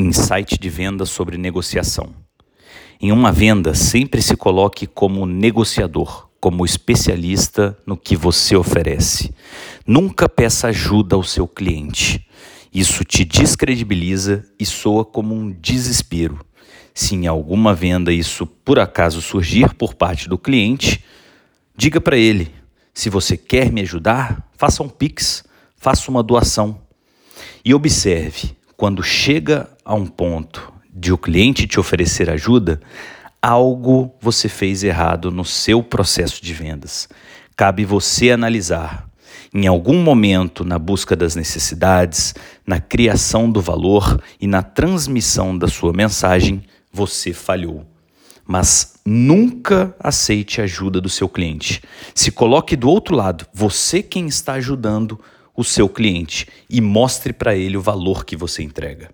Insight de venda sobre negociação. Em uma venda, sempre se coloque como negociador, como especialista no que você oferece. Nunca peça ajuda ao seu cliente. Isso te descredibiliza e soa como um desespero. Se em alguma venda isso por acaso surgir por parte do cliente, diga para ele: se você quer me ajudar, faça um Pix, faça uma doação. E observe, quando chega a um ponto de o cliente te oferecer ajuda, algo você fez errado no seu processo de vendas. Cabe você analisar. Em algum momento, na busca das necessidades, na criação do valor e na transmissão da sua mensagem, você falhou. Mas nunca aceite a ajuda do seu cliente. Se coloque do outro lado, você quem está ajudando o seu cliente e mostre para ele o valor que você entrega.